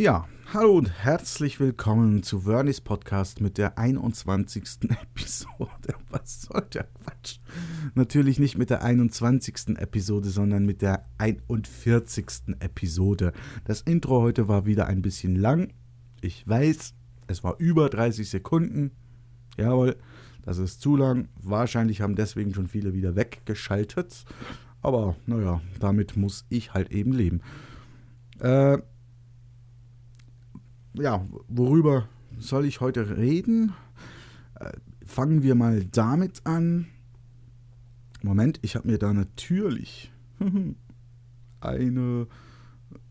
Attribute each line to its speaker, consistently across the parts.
Speaker 1: Ja, hallo und herzlich willkommen zu Vernis Podcast mit der 21. Episode. Was soll der Quatsch? Natürlich nicht mit der 21. Episode, sondern mit der 41. Episode. Das Intro heute war wieder ein bisschen lang. Ich weiß, es war über 30 Sekunden. Jawohl, das ist zu lang. Wahrscheinlich haben deswegen schon viele wieder weggeschaltet. Aber naja, damit muss ich halt eben leben. Äh, ja, worüber soll ich heute reden? Äh, fangen wir mal damit an. Moment, ich habe mir da natürlich eine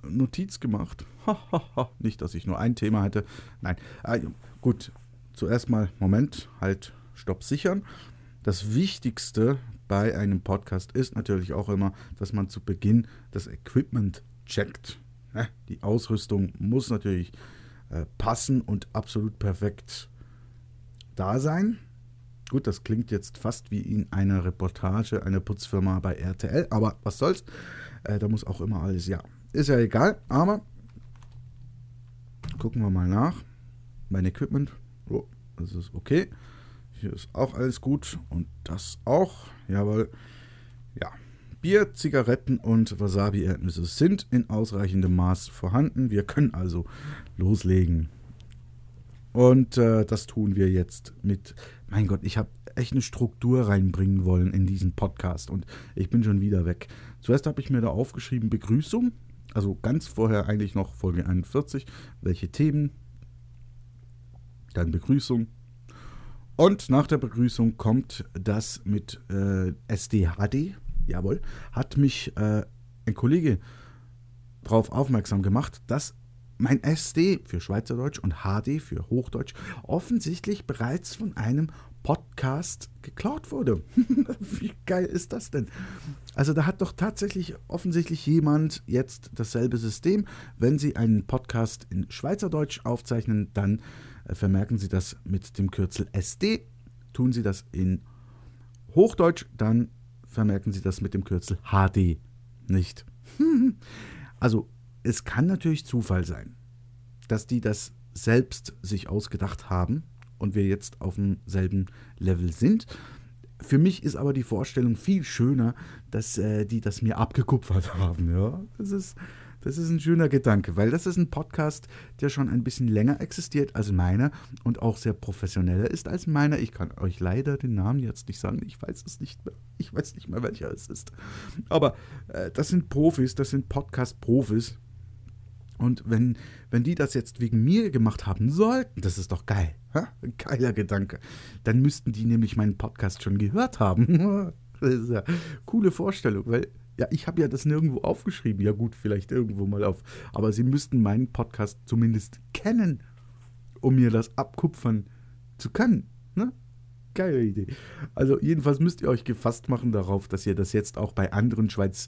Speaker 1: Notiz gemacht. Nicht, dass ich nur ein Thema hätte. Nein, äh, gut. Zuerst mal, Moment, halt, Stopp sichern. Das Wichtigste bei einem Podcast ist natürlich auch immer, dass man zu Beginn das Equipment checkt. Die Ausrüstung muss natürlich äh, passen und absolut perfekt da sein. Gut, das klingt jetzt fast wie in einer Reportage einer Putzfirma bei RTL, aber was soll's? Äh, da muss auch immer alles, ja. Ist ja egal, aber gucken wir mal nach. Mein Equipment, oh, das ist okay. Hier ist auch alles gut und das auch, jawohl. Ja, Bier, Zigaretten und Wasabi-Erdnüsse sind in ausreichendem Maß vorhanden. Wir können also loslegen. Und äh, das tun wir jetzt mit, mein Gott, ich habe echt eine Struktur reinbringen wollen in diesen Podcast und ich bin schon wieder weg. Zuerst habe ich mir da aufgeschrieben Begrüßung, also ganz vorher eigentlich noch Folge 41, welche Themen, dann Begrüßung. Und nach der Begrüßung kommt das mit äh, SDHD, jawohl, hat mich äh, ein Kollege darauf aufmerksam gemacht, dass mein SD für Schweizerdeutsch und HD für Hochdeutsch offensichtlich bereits von einem Podcast geklaut wurde. Wie geil ist das denn? Also da hat doch tatsächlich offensichtlich jemand jetzt dasselbe System. Wenn Sie einen Podcast in Schweizerdeutsch aufzeichnen, dann äh, vermerken Sie das mit dem Kürzel SD. Tun Sie das in Hochdeutsch, dann vermerken Sie das mit dem Kürzel HD nicht. also es kann natürlich Zufall sein, dass die das selbst sich ausgedacht haben und wir jetzt auf demselben Level sind. Für mich ist aber die Vorstellung viel schöner, dass äh, die das mir abgekupfert haben. Ja, das ist, das ist ein schöner Gedanke, weil das ist ein Podcast, der schon ein bisschen länger existiert als meiner und auch sehr professioneller ist als meiner. Ich kann euch leider den Namen jetzt nicht sagen. Ich weiß es nicht mehr. Ich weiß nicht mehr, welcher es ist. Aber äh, das sind Profis, das sind Podcast-Profis. Und wenn, wenn die das jetzt wegen mir gemacht haben sollten, das ist doch geil. Ha? Geiler Gedanke. Dann müssten die nämlich meinen Podcast schon gehört haben. das ist eine coole Vorstellung, weil ja, ich habe ja das nirgendwo aufgeschrieben. Ja gut, vielleicht irgendwo mal auf. Aber sie müssten meinen Podcast zumindest kennen, um mir das abkupfern zu können. Ne? Geile Idee. Also jedenfalls müsst ihr euch gefasst machen darauf, dass ihr das jetzt auch bei anderen Schweiz,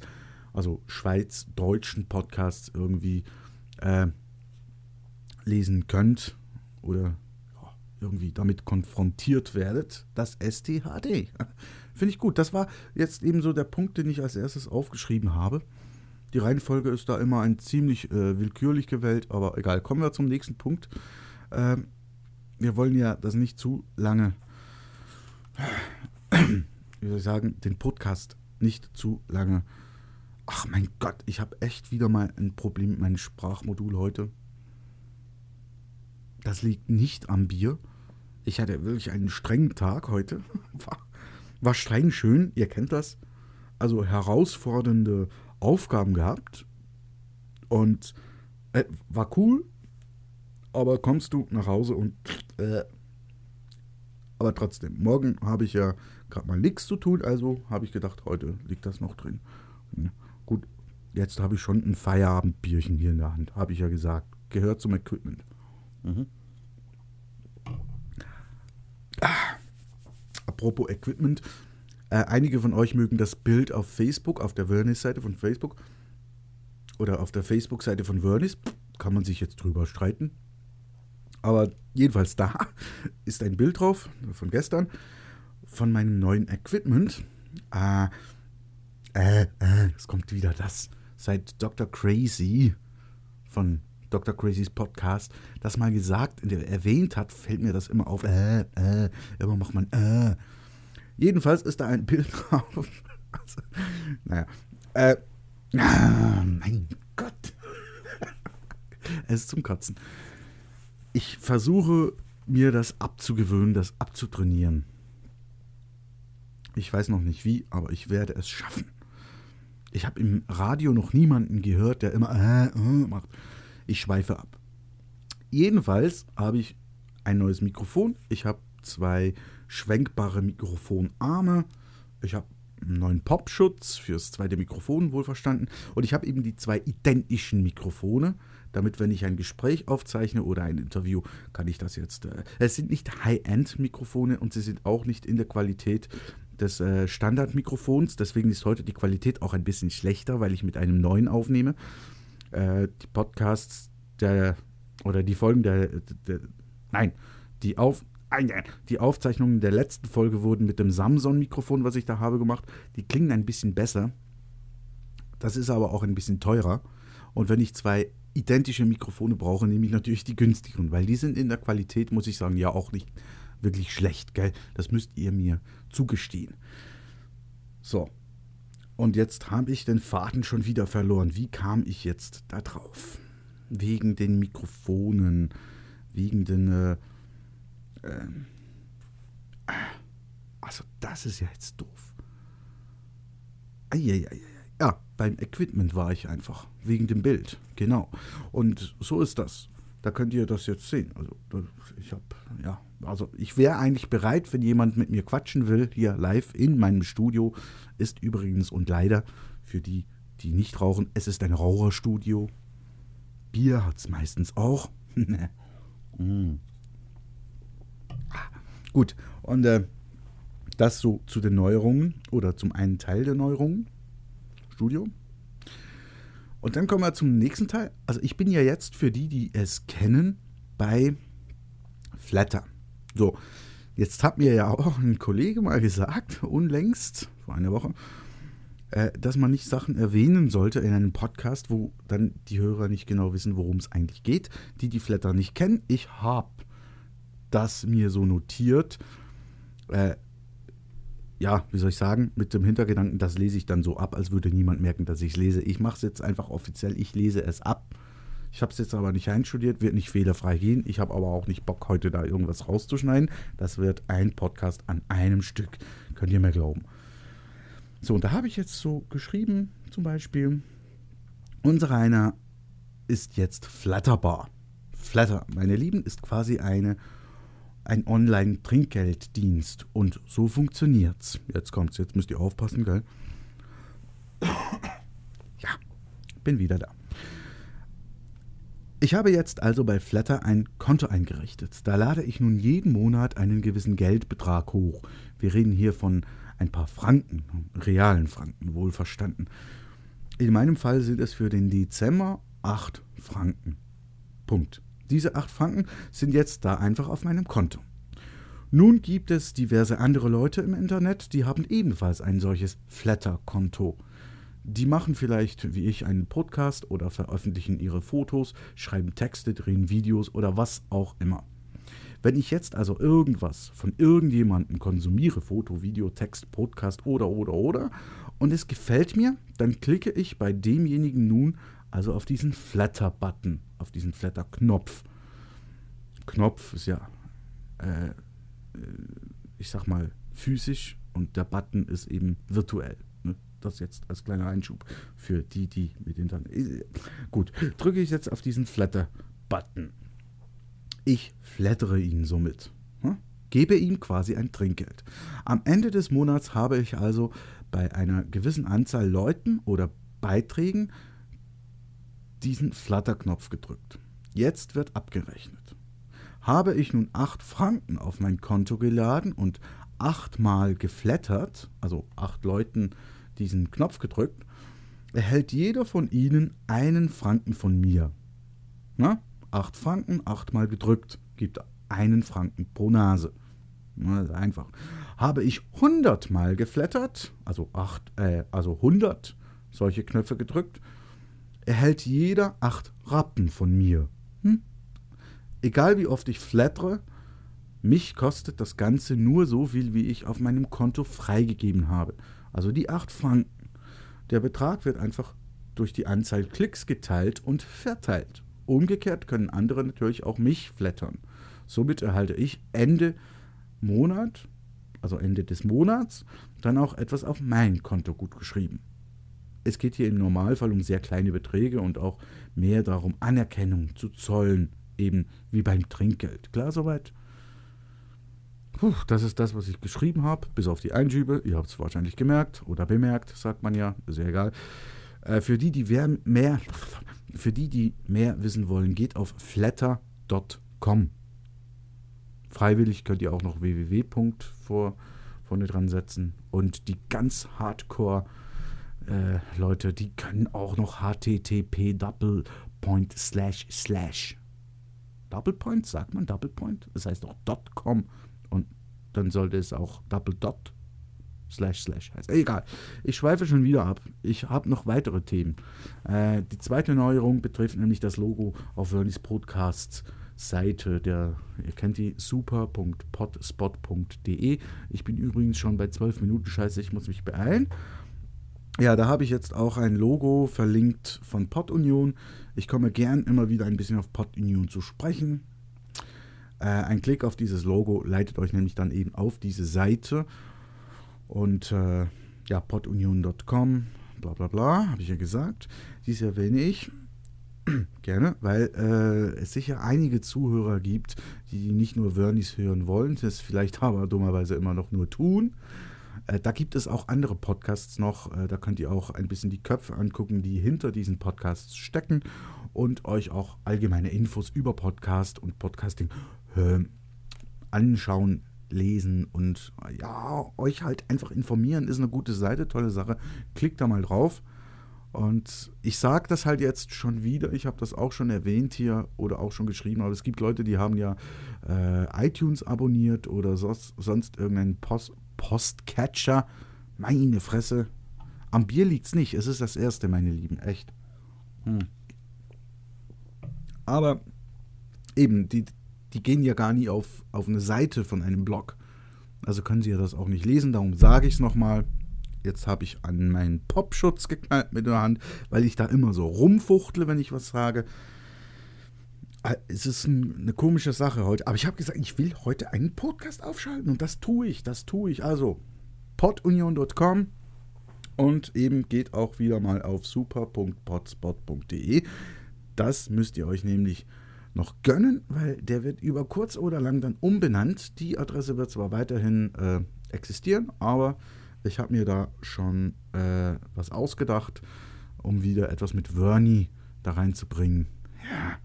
Speaker 1: also Schweiz-deutschen Podcasts irgendwie äh, lesen könnt oder irgendwie damit konfrontiert werdet, das STHD. Finde ich gut. Das war jetzt eben so der Punkt, den ich als erstes aufgeschrieben habe. Die Reihenfolge ist da immer ein ziemlich äh, willkürlich gewählt, aber egal. Kommen wir zum nächsten Punkt. Ähm, wir wollen ja das nicht zu lange, wie soll ich sagen, den Podcast nicht zu lange Ach mein Gott, ich habe echt wieder mal ein Problem mit meinem Sprachmodul heute. Das liegt nicht am Bier. Ich hatte wirklich einen strengen Tag heute. War, war streng schön, ihr kennt das. Also herausfordernde Aufgaben gehabt. Und äh, war cool. Aber kommst du nach Hause und. Äh, aber trotzdem, morgen habe ich ja gerade mal nichts zu tun, also habe ich gedacht, heute liegt das noch drin. Gut, jetzt habe ich schon ein Feierabendbierchen hier in der Hand, habe ich ja gesagt. Gehört zum Equipment. Mhm. Ah, apropos Equipment. Äh, einige von euch mögen das Bild auf Facebook, auf der Vernis-Seite von Facebook oder auf der Facebook-Seite von Vernis. Kann man sich jetzt drüber streiten. Aber jedenfalls da ist ein Bild drauf von gestern von meinem neuen Equipment. Äh, äh, äh, es kommt wieder das. Seit Dr. Crazy von Dr. Crazy's Podcast, das mal gesagt, erwähnt hat, fällt mir das immer auf. Äh, äh, immer macht man äh. Jedenfalls ist da ein Bild drauf. Also, naja. Äh, ah, mein Gott. es ist zum Kotzen. Ich versuche mir das abzugewöhnen, das abzutrainieren. Ich weiß noch nicht wie, aber ich werde es schaffen. Ich habe im Radio noch niemanden gehört, der immer äh, äh, macht. Ich schweife ab. Jedenfalls habe ich ein neues Mikrofon. Ich habe zwei schwenkbare Mikrofonarme. Ich habe einen neuen Popschutz fürs zweite Mikrofon, wohlverstanden. Und ich habe eben die zwei identischen Mikrofone, damit, wenn ich ein Gespräch aufzeichne oder ein Interview, kann ich das jetzt. Äh, es sind nicht High-End-Mikrofone und sie sind auch nicht in der Qualität des äh, Standardmikrofons. Deswegen ist heute die Qualität auch ein bisschen schlechter, weil ich mit einem neuen aufnehme. Äh, die Podcasts der oder die Folgen der, der, nein, die auf die Aufzeichnungen der letzten Folge wurden mit dem Samsung-Mikrofon, was ich da habe, gemacht. Die klingen ein bisschen besser. Das ist aber auch ein bisschen teurer. Und wenn ich zwei identische Mikrofone brauche, nehme ich natürlich die günstigeren, weil die sind in der Qualität, muss ich sagen, ja auch nicht wirklich schlecht, gell? Das müsst ihr mir zugestehen. So. Und jetzt habe ich den Faden schon wieder verloren. Wie kam ich jetzt da drauf? Wegen den Mikrofonen, wegen den. Äh, äh, also, das ist ja jetzt doof. Eieiei. Ja, beim Equipment war ich einfach. Wegen dem Bild. Genau. Und so ist das. Da könnt ihr das jetzt sehen. Also, ich habe, ja, also ich wäre eigentlich bereit, wenn jemand mit mir quatschen will, hier live in meinem Studio. Ist übrigens und leider für die, die nicht rauchen, es ist ein Raucherstudio. Bier hat es meistens auch. mm. Gut, und äh, das so zu den Neuerungen oder zum einen Teil der Neuerungen. Studio. Und dann kommen wir zum nächsten Teil. Also ich bin ja jetzt für die, die es kennen, bei Flatter. So, jetzt hat mir ja auch ein Kollege mal gesagt, unlängst, vor einer Woche, äh, dass man nicht Sachen erwähnen sollte in einem Podcast, wo dann die Hörer nicht genau wissen, worum es eigentlich geht. Die, die Flatter nicht kennen, ich habe das mir so notiert. Äh, ja, wie soll ich sagen, mit dem Hintergedanken, das lese ich dann so ab, als würde niemand merken, dass ich es lese. Ich mache es jetzt einfach offiziell, ich lese es ab. Ich habe es jetzt aber nicht einstudiert, wird nicht fehlerfrei gehen. Ich habe aber auch nicht Bock, heute da irgendwas rauszuschneiden. Das wird ein Podcast an einem Stück. Könnt ihr mir glauben. So, und da habe ich jetzt so geschrieben, zum Beispiel, unser Rainer ist jetzt Flatterbar. Flatter, meine Lieben, ist quasi eine, ein Online-Trinkgelddienst. Und so funktioniert's. Jetzt kommt's, jetzt müsst ihr aufpassen, gell? Ja, bin wieder da. Ich habe jetzt also bei Flatter ein Konto eingerichtet. Da lade ich nun jeden Monat einen gewissen Geldbetrag hoch. Wir reden hier von ein paar Franken, realen Franken, wohlverstanden. In meinem Fall sind es für den Dezember 8 Franken. Punkt. Diese 8 Franken sind jetzt da einfach auf meinem Konto. Nun gibt es diverse andere Leute im Internet, die haben ebenfalls ein solches Flatter-Konto. Die machen vielleicht, wie ich, einen Podcast oder veröffentlichen ihre Fotos, schreiben Texte, drehen Videos oder was auch immer. Wenn ich jetzt also irgendwas von irgendjemandem konsumiere, Foto, Video, Text, Podcast oder oder oder, und es gefällt mir, dann klicke ich bei demjenigen nun also auf diesen Flatter-Button, auf diesen Flatter-Knopf. Knopf ist ja, äh, äh ich sag mal, physisch und der Button ist eben virtuell. Das jetzt als kleiner Einschub für die, die mit Internet. Gut, drücke ich jetzt auf diesen Flatter-Button. Ich flattere ihn somit. Hm? Gebe ihm quasi ein Trinkgeld. Am Ende des Monats habe ich also bei einer gewissen Anzahl Leuten oder Beiträgen diesen Flatter-Knopf gedrückt. Jetzt wird abgerechnet. Habe ich nun 8 Franken auf mein Konto geladen und achtmal geflattert, also acht Leuten diesen Knopf gedrückt, erhält jeder von ihnen einen Franken von mir. Na, acht Franken, achtmal gedrückt, gibt einen Franken pro Nase. Na, einfach. Habe ich hundertmal geflattert, also acht, äh, also 100 solche Knöpfe gedrückt, erhält jeder acht Rappen von mir. Hm? Egal wie oft ich flattere, mich kostet das Ganze nur so viel, wie ich auf meinem Konto freigegeben habe. Also die 8 Franken. Der Betrag wird einfach durch die Anzahl Klicks geteilt und verteilt. Umgekehrt können andere natürlich auch mich flattern. Somit erhalte ich Ende Monat, also Ende des Monats, dann auch etwas auf mein Konto gut geschrieben. Es geht hier im Normalfall um sehr kleine Beträge und auch mehr darum, Anerkennung zu zollen, eben wie beim Trinkgeld. Klar soweit? Puh, das ist das, was ich geschrieben habe, bis auf die Einschübe. Ihr habt es wahrscheinlich gemerkt oder bemerkt, sagt man ja, ist ja egal. Äh, für die, die mehr, für die, die mehr wissen wollen, geht auf flatter.com. Freiwillig könnt ihr auch noch www. vor vorne dran setzen. Und die ganz Hardcore äh, Leute, die können auch noch http double point slash slash. Double Point, sagt man Double Point? Das heißt auch .com und dann sollte es auch Double Dot slash slash heißen. Egal, ich schweife schon wieder ab. Ich habe noch weitere Themen. Äh, die zweite Neuerung betrifft nämlich das Logo auf Vernis Podcasts Seite. Der, ihr kennt die super.podspot.de. Ich bin übrigens schon bei 12 Minuten. Scheiße, ich muss mich beeilen. Ja, da habe ich jetzt auch ein Logo verlinkt von PodUnion. Ich komme gern immer wieder ein bisschen auf PodUnion zu sprechen. Äh, ein Klick auf dieses Logo leitet euch nämlich dann eben auf diese Seite. Und äh, ja, podunion.com, bla bla bla, habe ich ja gesagt. Dies erwähne ich gerne, weil äh, es sicher einige Zuhörer gibt, die nicht nur Vernis hören wollen, das vielleicht aber dummerweise immer noch nur tun. Äh, da gibt es auch andere Podcasts noch. Äh, da könnt ihr auch ein bisschen die Köpfe angucken, die hinter diesen Podcasts stecken und euch auch allgemeine Infos über Podcast und Podcasting äh, anschauen, lesen und ja, euch halt einfach informieren. Ist eine gute Seite, tolle Sache. Klickt da mal drauf. Und ich sage das halt jetzt schon wieder, ich habe das auch schon erwähnt hier oder auch schon geschrieben, aber es gibt Leute, die haben ja äh, iTunes abonniert oder sonst, sonst irgendeinen Post, Postcatcher. Meine Fresse. Am Bier liegt's nicht, es ist das erste, meine Lieben, echt. Hm. Aber eben, die, die gehen ja gar nie auf, auf eine Seite von einem Blog. Also können sie ja das auch nicht lesen, darum sage ich es nochmal. Jetzt habe ich an meinen Popschutz geknallt mit der Hand, weil ich da immer so rumfuchtle, wenn ich was sage. Ah, es ist eine komische Sache heute. Aber ich habe gesagt, ich will heute einen Podcast aufschalten und das tue ich, das tue ich. Also podunion.com und eben geht auch wieder mal auf super.podspot.de. Das müsst ihr euch nämlich noch gönnen, weil der wird über kurz oder lang dann umbenannt. Die Adresse wird zwar weiterhin äh, existieren, aber ich habe mir da schon äh, was ausgedacht, um wieder etwas mit Vernie da reinzubringen. Ja,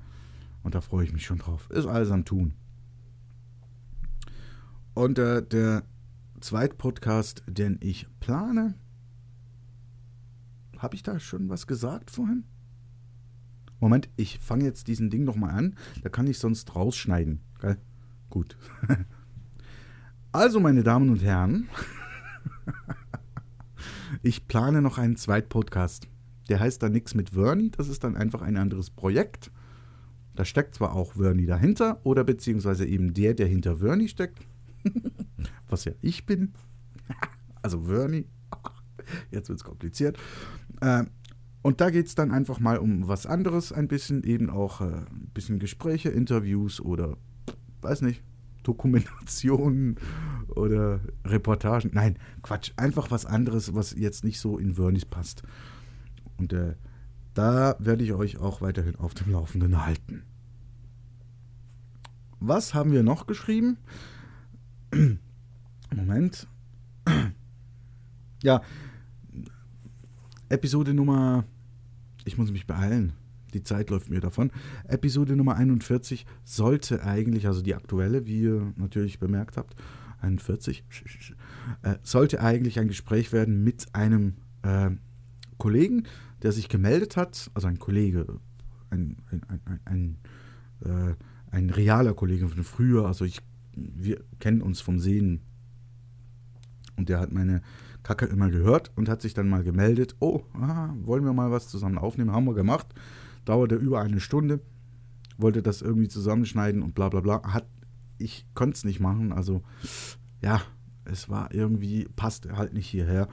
Speaker 1: und da freue ich mich schon drauf. Ist alles am Tun. Und äh, der zweite Podcast, den ich plane, habe ich da schon was gesagt vorhin? Moment, ich fange jetzt diesen Ding nochmal an. Da kann ich sonst rausschneiden. Geil? Gut. also, meine Damen und Herren, ich plane noch einen zweiten Podcast. Der heißt dann nichts mit Vernie, das ist dann einfach ein anderes Projekt. Da steckt zwar auch Vernie dahinter, oder beziehungsweise eben der, der hinter Vernie steckt. Was ja ich bin. also Vernie. Jetzt wird es kompliziert. Äh, und da geht es dann einfach mal um was anderes, ein bisschen, eben auch äh, ein bisschen Gespräche, Interviews oder, weiß nicht, Dokumentationen oder Reportagen. Nein, Quatsch, einfach was anderes, was jetzt nicht so in Vernis passt. Und äh, da werde ich euch auch weiterhin auf dem Laufenden halten. Was haben wir noch geschrieben? Moment. Ja, Episode Nummer ich muss mich beeilen. Die Zeit läuft mir davon. Episode Nummer 41 sollte eigentlich, also die aktuelle, wie ihr natürlich bemerkt habt, 41, äh, sollte eigentlich ein Gespräch werden mit einem äh, Kollegen, der sich gemeldet hat, also ein Kollege, ein, ein, ein, ein, äh, ein realer Kollege von früher, also ich, wir kennen uns vom Sehen und der hat meine Kacke immer gehört und hat sich dann mal gemeldet, oh, ah, wollen wir mal was zusammen aufnehmen, haben wir gemacht. Dauerte über eine Stunde, wollte das irgendwie zusammenschneiden und bla bla bla. Hat, ich konnte es nicht machen, also ja, es war irgendwie, passt halt nicht hierher.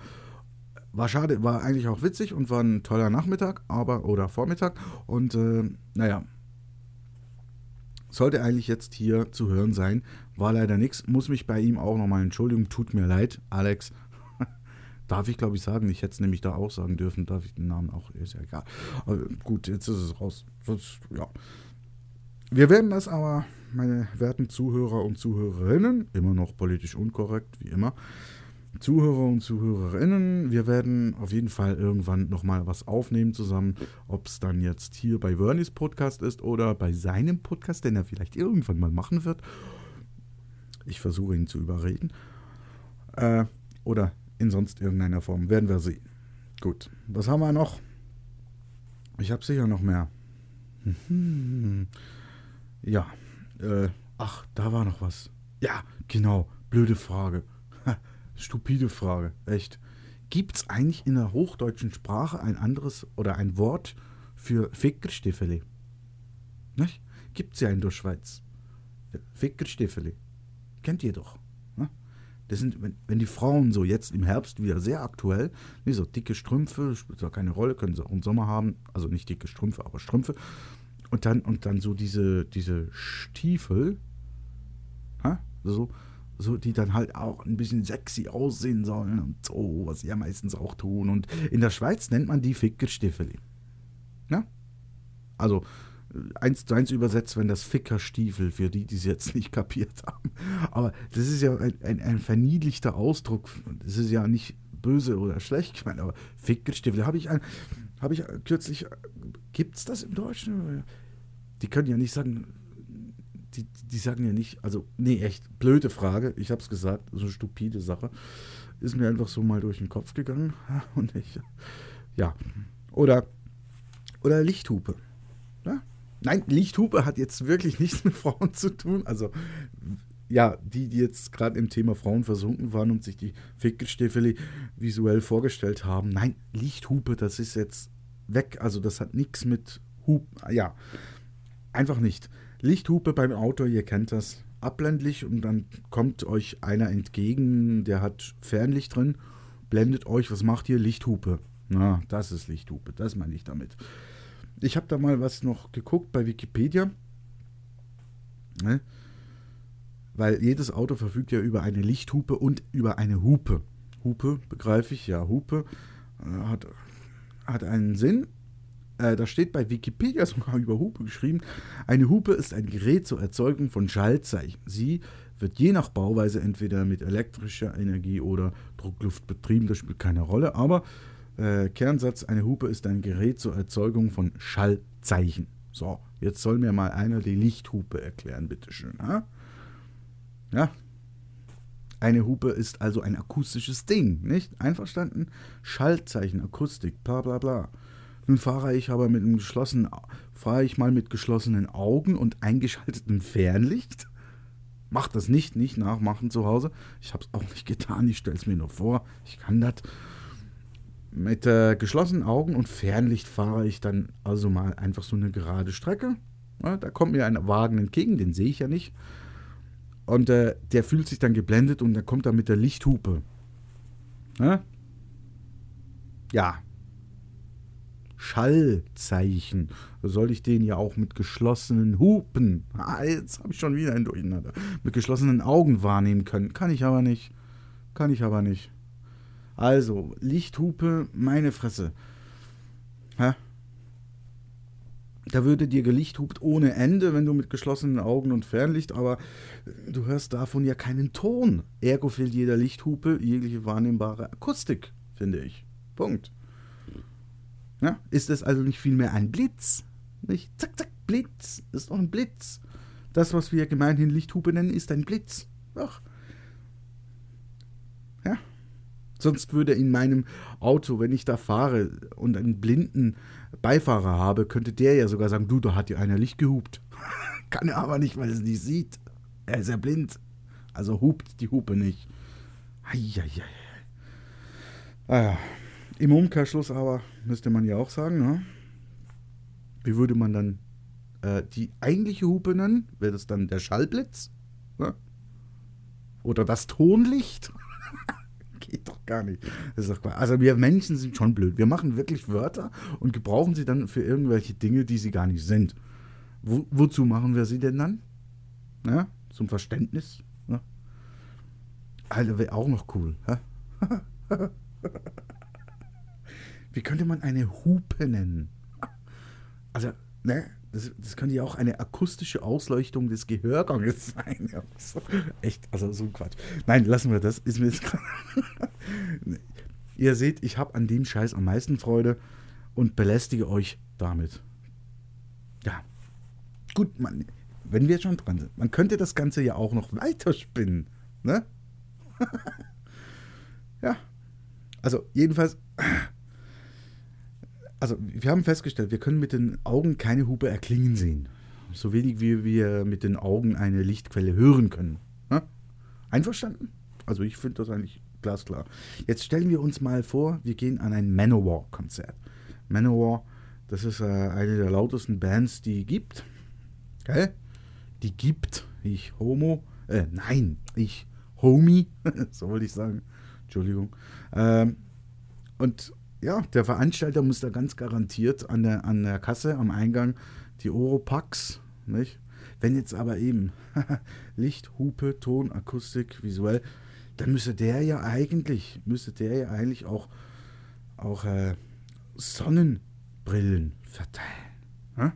Speaker 1: War schade, war eigentlich auch witzig und war ein toller Nachmittag, aber, oder Vormittag. Und äh, naja, sollte eigentlich jetzt hier zu hören sein. War leider nichts. Muss mich bei ihm auch nochmal entschuldigen. Tut mir leid, Alex. Darf ich, glaube ich, sagen. Ich hätte es nämlich da auch sagen dürfen. Darf ich den Namen auch? Ist ja egal. Aber gut, jetzt ist es raus. Sonst, ja. Wir werden das aber, meine werten Zuhörer und Zuhörerinnen, immer noch politisch unkorrekt, wie immer, Zuhörer und Zuhörerinnen, wir werden auf jeden Fall irgendwann nochmal was aufnehmen zusammen, ob es dann jetzt hier bei Vernies Podcast ist oder bei seinem Podcast, den er vielleicht irgendwann mal machen wird. Ich versuche ihn zu überreden. Äh, oder in sonst irgendeiner Form, werden wir sehen. Gut, was haben wir noch? Ich habe sicher noch mehr. Ja, äh, ach, da war noch was. Ja, genau, blöde Frage. Stupide Frage, echt. Gibt es eigentlich in der hochdeutschen Sprache ein anderes oder ein Wort für Fickerstiefeli? Nicht? Es ja in der Schweiz. Fickerstiefeli. Kennt ihr doch. Ne? Das sind, wenn, wenn die Frauen so jetzt im Herbst wieder sehr aktuell, wie so dicke Strümpfe, spielt ja keine Rolle, können sie auch im Sommer haben, also nicht dicke Strümpfe, aber Strümpfe. Und dann, und dann so diese, diese Stiefel, ha? so, so, die dann halt auch ein bisschen sexy aussehen sollen und so, was sie ja meistens auch tun. Und in der Schweiz nennt man die Fickerstiefeli. Ja? Also eins zu eins übersetzt, wenn das Fickerstiefel, für die, die es jetzt nicht kapiert haben. Aber das ist ja ein, ein, ein verniedlichter Ausdruck. Das ist ja nicht böse oder schlecht gemeint, aber Fickerstiefel. Habe ich, ein, ich kürzlich, gibt es das im Deutschen? Die können ja nicht sagen, die, die sagen ja nicht, also, nee, echt, blöde Frage, ich habe es gesagt, so eine stupide Sache. Ist mir einfach so mal durch den Kopf gegangen. Und ich, ja. Oder, oder Lichthupe. Nein, Lichthupe hat jetzt wirklich nichts mit Frauen zu tun. Also, ja, die, die jetzt gerade im Thema Frauen versunken waren und sich die Fickelstiefeli visuell vorgestellt haben. Nein, Lichthupe, das ist jetzt weg. Also, das hat nichts mit Hupen. Ja, einfach nicht. Lichthupe beim Auto, ihr kennt das, abblendlich und dann kommt euch einer entgegen, der hat Fernlicht drin, blendet euch, was macht ihr? Lichthupe. Na, das ist Lichthupe, das meine ich damit. Ich habe da mal was noch geguckt bei Wikipedia, ne? weil jedes Auto verfügt ja über eine Lichthupe und über eine Hupe. Hupe, begreife ich, ja, Hupe äh, hat, hat einen Sinn äh, da steht bei Wikipedia sogar über Hupe geschrieben, eine Hupe ist ein Gerät zur Erzeugung von Schaltzeichen. Sie wird je nach Bauweise entweder mit elektrischer Energie oder Druckluft betrieben, das spielt keine Rolle, aber äh, Kernsatz, eine Hupe ist ein Gerät zur Erzeugung von Schallzeichen. So, jetzt soll mir mal einer die Lichthupe erklären, bitteschön. Ha? Ja, eine Hupe ist also ein akustisches Ding, nicht? Einverstanden? Schallzeichen, Akustik, bla bla bla. Nun fahre ich aber mit einem geschlossenen, fahre ich mal mit geschlossenen Augen und eingeschaltetem Fernlicht. Macht das nicht, nicht nachmachen zu Hause. Ich habe es auch nicht getan, ich stelle es mir nur vor. Ich kann das. Mit äh, geschlossenen Augen und Fernlicht fahre ich dann also mal einfach so eine gerade Strecke. Ja, da kommt mir ein Wagen entgegen, den sehe ich ja nicht. Und äh, der fühlt sich dann geblendet und dann kommt er mit der Lichthupe. Ja, ja Schallzeichen. Soll ich den ja auch mit geschlossenen Hupen, ah, jetzt habe ich schon wieder ein Durcheinander, mit geschlossenen Augen wahrnehmen können. Kann ich aber nicht. Kann ich aber nicht. Also, Lichthupe, meine Fresse. Hä? Da würde dir gelichthupt ohne Ende, wenn du mit geschlossenen Augen und Fernlicht, aber du hörst davon ja keinen Ton. Ergo fehlt jeder Lichthupe jegliche wahrnehmbare Akustik, finde ich. Punkt. Ja, ist es also nicht vielmehr ein Blitz? Nicht? Zack, zack, Blitz. Ist doch ein Blitz. Das, was wir gemeinhin Lichthupe nennen, ist ein Blitz. Doch. Ja. Sonst würde in meinem Auto, wenn ich da fahre und einen blinden Beifahrer habe, könnte der ja sogar sagen, du, da hat ja einer Licht gehupt. Kann er aber nicht, weil er es nicht sieht. Er ist ja blind. Also hupt die Hupe nicht. Eieiei. Ah ja. Im Umkehrschluss aber müsste man ja auch sagen, ne? Wie würde man dann äh, die eigentliche Hupe nennen? Wäre das dann der Schallblitz? Ne? Oder das Tonlicht? Gar nicht. Das ist doch Also wir Menschen sind schon blöd. Wir machen wirklich Wörter und gebrauchen sie dann für irgendwelche Dinge, die sie gar nicht sind. Wo, wozu machen wir sie denn dann? Ja, zum Verständnis. Ja. Alter, wäre auch noch cool. Wie könnte man eine Hupe nennen? Also, ne? Das, das könnte ja auch eine akustische Ausleuchtung des Gehörganges sein. Ja, so, echt, also so ein Quatsch. Nein, lassen wir das. Ist mir jetzt Ihr seht, ich habe an dem Scheiß am meisten Freude und belästige euch damit. Ja. Gut, man, wenn wir schon dran sind, man könnte das Ganze ja auch noch weiterspinnen. Ne? ja. Also, jedenfalls also wir haben festgestellt, wir können mit den Augen keine Hupe erklingen sehen. So wenig wie wir mit den Augen eine Lichtquelle hören können. Ja? Einverstanden? Also ich finde das eigentlich glasklar. Jetzt stellen wir uns mal vor, wir gehen an ein Manowar-Konzert. Manowar, das ist äh, eine der lautesten Bands, die gibt. Gell? Die gibt. Ich Homo. Äh, nein, ich Homie. so wollte ich sagen. Entschuldigung. Ähm, und ja, der Veranstalter muss da ganz garantiert an der, an der Kasse am Eingang die Oropax, nicht? Wenn jetzt aber eben Licht, Hupe, Ton, Akustik, visuell, dann müsste der ja eigentlich, müsste der ja eigentlich auch, auch äh, Sonnenbrillen verteilen. Hm?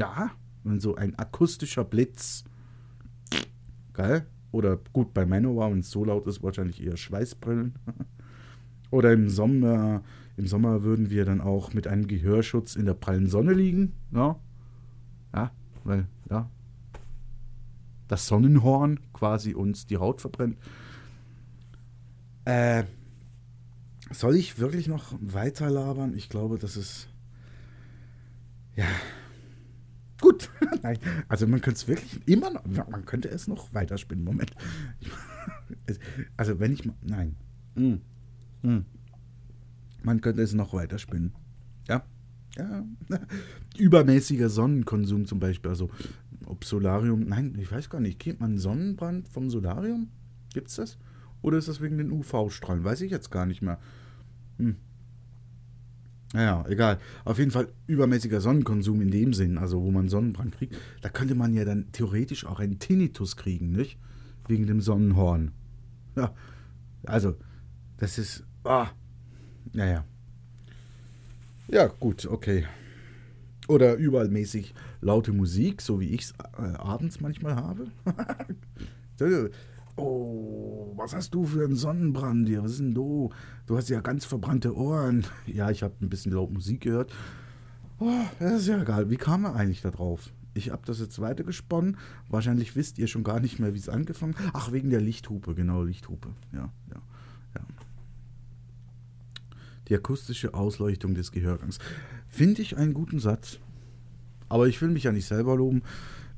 Speaker 1: Ja, wenn so ein akustischer Blitz, geil, oder gut, bei Manowar, wenn es so laut ist, wahrscheinlich eher Schweißbrillen. Oder im Sommer, im Sommer würden wir dann auch mit einem Gehörschutz in der prallen Sonne liegen. Ja, ja weil, ja, das Sonnenhorn quasi uns die Haut verbrennt. Äh, soll ich wirklich noch weiter labern? Ich glaube, das ist. Ja. Gut. Nein. Also man könnte es wirklich immer noch. Man könnte es noch weiterspinnen. Moment. Also wenn ich. Nein. Hm. Hm. Man könnte es noch weiterspinnen. Ja. Ja. Übermäßiger Sonnenkonsum zum Beispiel. Also, ob Solarium. Nein, ich weiß gar nicht. Kennt man Sonnenbrand vom Solarium? Gibt es das? Oder ist das wegen den UV-Strahlen? Weiß ich jetzt gar nicht mehr. Hm. Naja, egal. Auf jeden Fall übermäßiger Sonnenkonsum in dem Sinn, also wo man Sonnenbrand kriegt. Da könnte man ja dann theoretisch auch einen Tinnitus kriegen, nicht? Wegen dem Sonnenhorn. Ja. Also, das ist Ah. Naja. Ja, gut, okay. Oder überall mäßig laute Musik, so wie ich es äh, abends manchmal habe. oh, was hast du für einen Sonnenbrand hier? Was ist denn du? Du hast ja ganz verbrannte Ohren. Ja, ich habe ein bisschen laut Musik gehört. Oh, das ist ja egal. Wie kam er eigentlich da drauf? Ich habe das jetzt weitergesponnen. Wahrscheinlich wisst ihr schon gar nicht mehr, wie es angefangen hat. Ach, wegen der Lichthupe, genau, Lichthupe. Ja, ja die akustische Ausleuchtung des Gehörgangs. Finde ich einen guten Satz. Aber ich will mich ja nicht selber loben.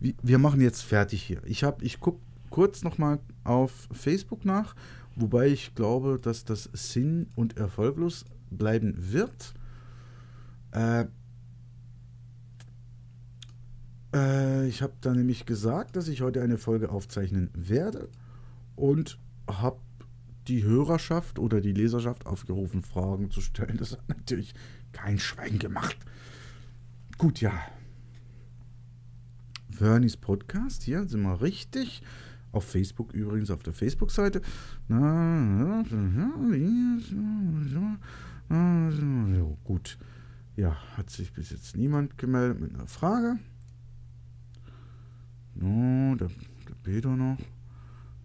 Speaker 1: Wir machen jetzt fertig hier. Ich, ich gucke kurz nochmal auf Facebook nach, wobei ich glaube, dass das sinn- und erfolglos bleiben wird. Äh, äh, ich habe da nämlich gesagt, dass ich heute eine Folge aufzeichnen werde und habe die Hörerschaft oder die Leserschaft aufgerufen, Fragen zu stellen. Das hat natürlich kein Schwein gemacht. Gut, ja. Vernies Podcast, hier sind wir richtig. Auf Facebook übrigens, auf der Facebook-Seite. Gut. Ja, hat sich bis jetzt niemand gemeldet mit einer Frage. No, der, der Peter noch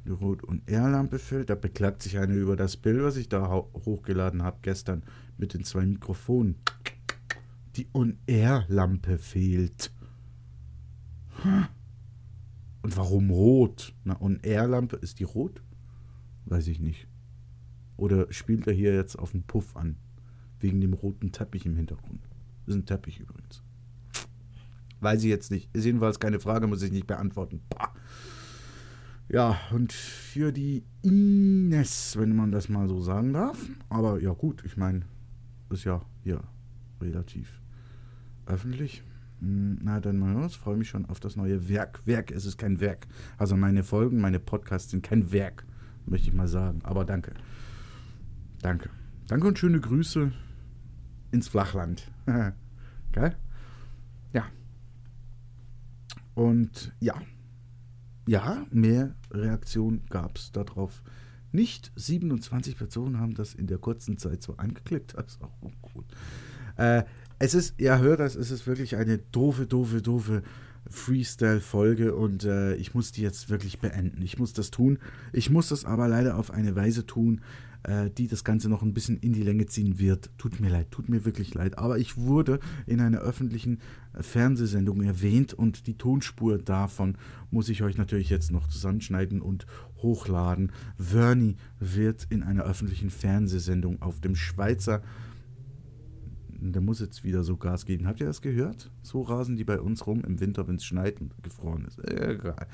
Speaker 1: die Rot- und R-Lampe fehlt. Da beklagt sich einer über das Bild, was ich da hochgeladen habe gestern mit den zwei Mikrofonen. Die On-Air-Lampe fehlt. Und warum rot? Na, On-Air-Lampe, ist die rot? Weiß ich nicht. Oder spielt er hier jetzt auf den Puff an? Wegen dem roten Teppich im Hintergrund. Das ist ein Teppich übrigens. Weiß ich jetzt nicht. Ist jedenfalls keine Frage, muss ich nicht beantworten. Bah. Ja, und für die Ines, wenn man das mal so sagen darf. Aber ja, gut, ich meine, ist ja hier relativ öffentlich. Hm, na, dann mal los. Freue mich schon auf das neue Werk. Werk ist es kein Werk. Also meine Folgen, meine Podcasts sind kein Werk, möchte ich mal sagen. Aber danke. Danke. Danke und schöne Grüße ins Flachland. Geil? Ja. Und ja. Ja, mehr Reaktion gab es darauf nicht. 27 Personen haben das in der kurzen Zeit so angeklickt. Das ist auch cool. Äh, es ist, ja, hört das, es ist wirklich eine doofe, doofe, doofe Freestyle-Folge und äh, ich muss die jetzt wirklich beenden. Ich muss das tun. Ich muss das aber leider auf eine Weise tun, äh, die das Ganze noch ein bisschen in die Länge ziehen wird. Tut mir leid, tut mir wirklich leid. Aber ich wurde in einer öffentlichen Fernsehsendung erwähnt und die Tonspur davon muss ich euch natürlich jetzt noch zusammenschneiden und hochladen. Vernie wird in einer öffentlichen Fernsehsendung auf dem Schweizer der muss jetzt wieder so Gas geben. Habt ihr das gehört? So rasen die bei uns rum im Winter, wenn es schneit und gefroren ist. Egal.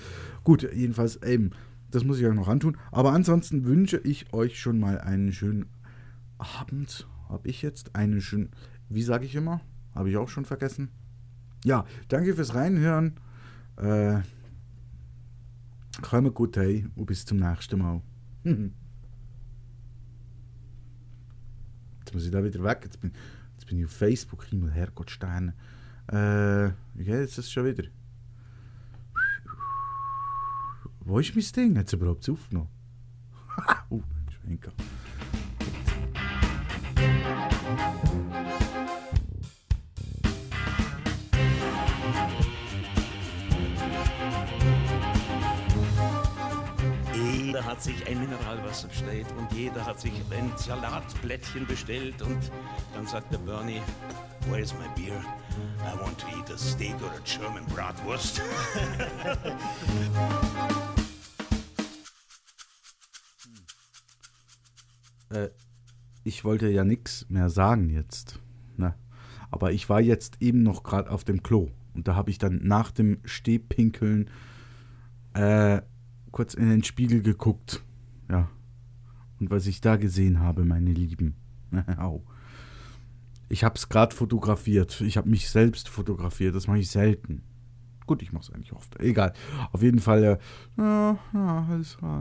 Speaker 1: Gut, jedenfalls eben, das muss ich euch noch antun. Aber ansonsten wünsche ich euch schon mal einen schönen Abend. Habe ich jetzt einen schönen, wie sage ich immer? Habe ich auch schon vergessen. Ja, danke fürs Reinhören. Äh, Kommt gut hey und bis zum nächsten Mal. Jetzt muss ich da wieder weg. Jetzt bin, Jetzt bin ich auf Facebook, Himmel, Herrgott, Sterne. Äh, wie geht es schon wieder? Wo ist mein Ding? Hat es überhaupt aufgenommen? uh, Schwenker.
Speaker 2: Jeder hat sich ein Mineralwasser bestellt und jeder hat sich ein Salatblättchen bestellt und dann sagt der Bernie, Where's my beer? I want to eat a steak or a German Bratwurst.
Speaker 1: äh, ich wollte ja nichts mehr sagen jetzt. Ne? Aber ich war jetzt eben noch gerade auf dem Klo. Und da habe ich dann nach dem Stehpinkeln äh, kurz in den Spiegel geguckt. Ja. Und was ich da gesehen habe, meine Lieben. Ich habe es gerade fotografiert. Ich habe mich selbst fotografiert. Das mache ich selten. Gut, ich mache es eigentlich oft. Egal. Auf jeden Fall, äh,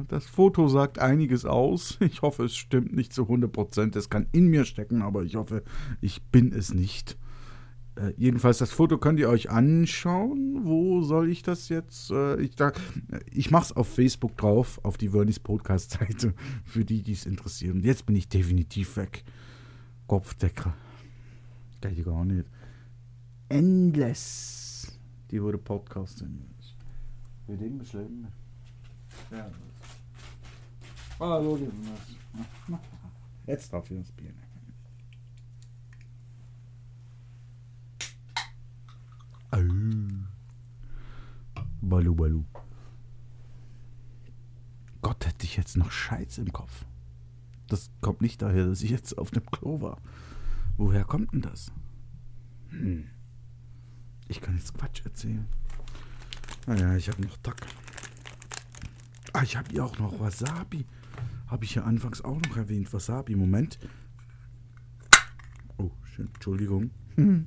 Speaker 1: das Foto sagt einiges aus. Ich hoffe, es stimmt nicht zu 100%. Es kann in mir stecken, aber ich hoffe, ich bin es nicht. Äh, jedenfalls, das Foto könnt ihr euch anschauen. Wo soll ich das jetzt? Äh, ich ich mache es auf Facebook drauf, auf die Vernies Podcast-Seite, für die, die es interessieren. Jetzt bin ich definitiv weg. Kopfdeckel. Geht gar nicht. Endless. Die wurde Podcast sind. Wird immer schlimmer. Ja. Hallo, Jetzt darf ich das Bier nehmen. Balu Balu. Gott, hätte ich jetzt noch Scheiß im Kopf. Das kommt nicht daher, dass ich jetzt auf dem Klo war. Woher kommt denn das? Hm. Ich kann jetzt Quatsch erzählen. Naja, ich habe noch Tack. Ah, ich habe hier auch noch Wasabi. Habe ich ja anfangs auch noch erwähnt. Wasabi, Moment. Oh, schön, Entschuldigung.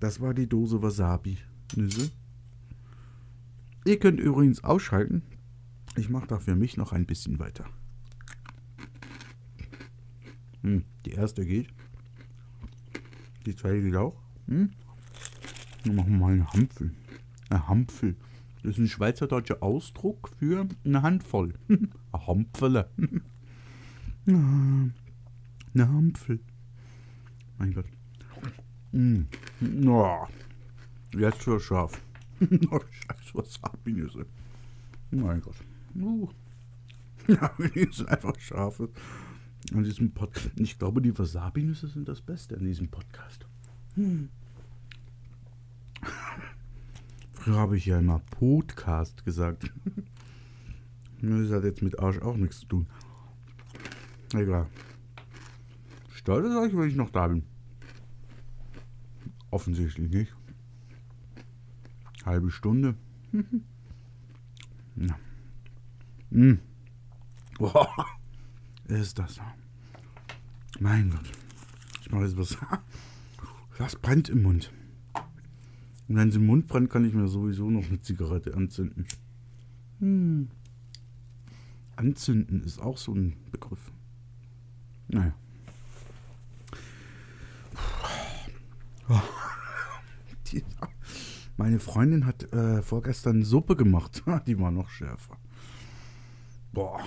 Speaker 1: Das war die Dose Wasabi-Nüsse. Ihr könnt übrigens ausschalten. Ich mache da für mich noch ein bisschen weiter. Hm, die erste geht. Die zweite geht auch. Hm? Dann machen wir mal eine Hampfel. Eine Hampfel. Das ist ein schweizerdeutscher Ausdruck für eine Handvoll. eine Hampfele. eine Hampfel. Mein Gott. Mm. Oh. Jetzt wird scharf. oh, scheiß Wasabi-Nüsse. Mein Gott. Uh. Ja, die sind einfach scharf. An diesem Podcast. Ich glaube, die Wasabi-Nüsse sind das Beste an diesem Podcast. Hm. Früher habe ich ja immer Podcast gesagt. das hat jetzt mit Arsch auch nichts zu tun. Egal. Stolz ist euch, wenn ich noch da bin. Offensichtlich nicht. Halbe Stunde. ja. mm. Ist das. Mein Gott. Ich mache jetzt was. Das brennt im Mund. Und wenn es im Mund brennt, kann ich mir sowieso noch eine Zigarette anzünden. Hm. Anzünden ist auch so ein Begriff. Naja. Meine Freundin hat äh, vorgestern Suppe gemacht. Die war noch schärfer. Boah.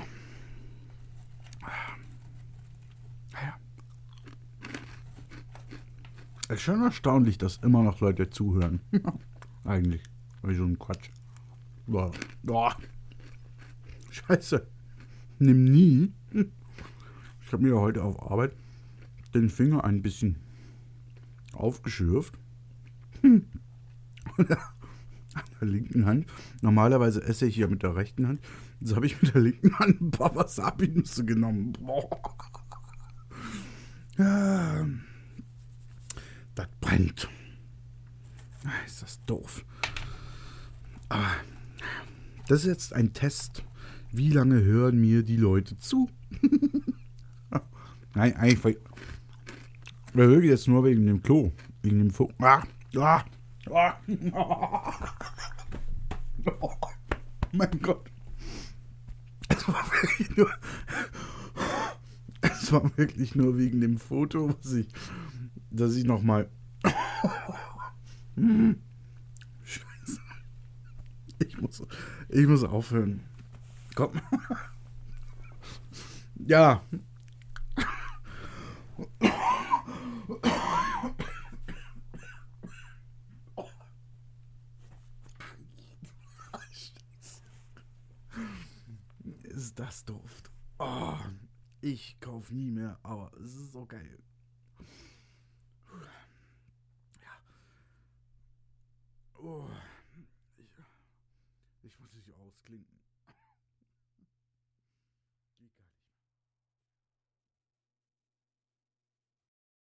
Speaker 1: Es ist schon erstaunlich, dass immer noch Leute zuhören. Eigentlich. Weil so ein Quatsch. Boah. Boah. Scheiße. Nimm nie. Ich habe mir heute auf Arbeit den Finger ein bisschen aufgeschürft. An der linken Hand. Normalerweise esse ich ja mit der rechten Hand. Jetzt habe ich mit der linken Hand ein paar Wasabi-Nüsse genommen. Boah. Ja. Das brennt. Ah, ist das doof. Aber das ist jetzt ein Test. Wie lange hören mir die Leute zu? Nein, eigentlich. Wir hören jetzt nur wegen dem Klo. Wegen dem Funk. Ah, ah, ah. Oh, mein Gott. Es war wirklich nur. Es war wirklich nur wegen dem Foto, was ich, dass ich nochmal. Scheiße. Ich muss, ich muss aufhören. Komm. Ja. Ist das doof. Oh, ich kauf nie mehr, aber es ist so geil. Oh,